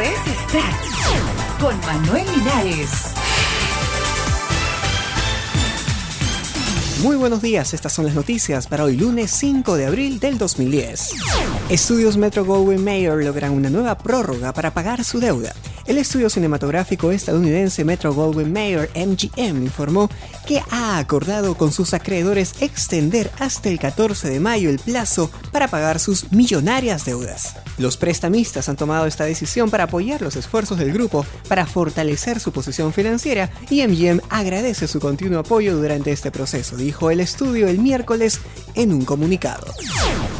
es estar con Manuel Linares. Muy buenos días, estas son las noticias para hoy lunes 5 de abril del 2010. Estudios Metro Goldwyn Mayer logran una nueva prórroga para pagar su deuda. El estudio cinematográfico estadounidense Metro Goldwyn Mayer MGM informó que ha acordado con sus acreedores extender hasta el 14 de mayo el plazo para pagar sus millonarias deudas. Los prestamistas han tomado esta decisión para apoyar los esfuerzos del grupo para fortalecer su posición financiera y MGM agradece su continuo apoyo durante este proceso, dijo el estudio el miércoles en un comunicado.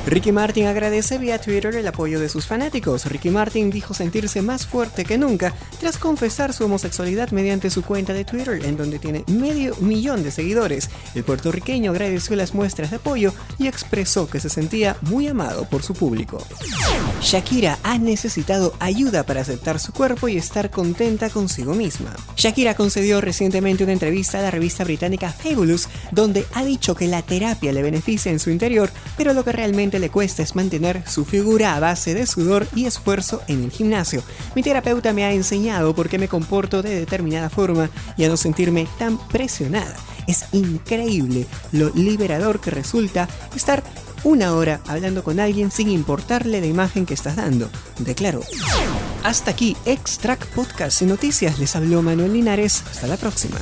Ricky Martin agradece vía Twitter el apoyo de sus fanáticos. Ricky Martin dijo sentirse más fuerte que nunca tras confesar su homosexualidad mediante su cuenta de Twitter, en donde tiene medio millón de seguidores. El puertorriqueño agradeció las muestras de apoyo y expresó que se sentía muy amado por su público. Shakira ha necesitado ayuda para aceptar su cuerpo y estar contenta consigo misma. Shakira concedió recientemente una entrevista a la revista británica Fabulous, donde ha dicho que la terapia le beneficia en su interior, pero lo que realmente le cuesta es mantener su figura a base de sudor y esfuerzo en el gimnasio. Mi terapeuta me ha enseñado por qué me comporto de determinada forma y a no sentirme tan presionada. Es increíble lo liberador que resulta estar una hora hablando con alguien sin importarle la imagen que estás dando, declaró. Hasta aquí, Extract Podcast y Noticias. Les habló Manuel Linares. Hasta la próxima.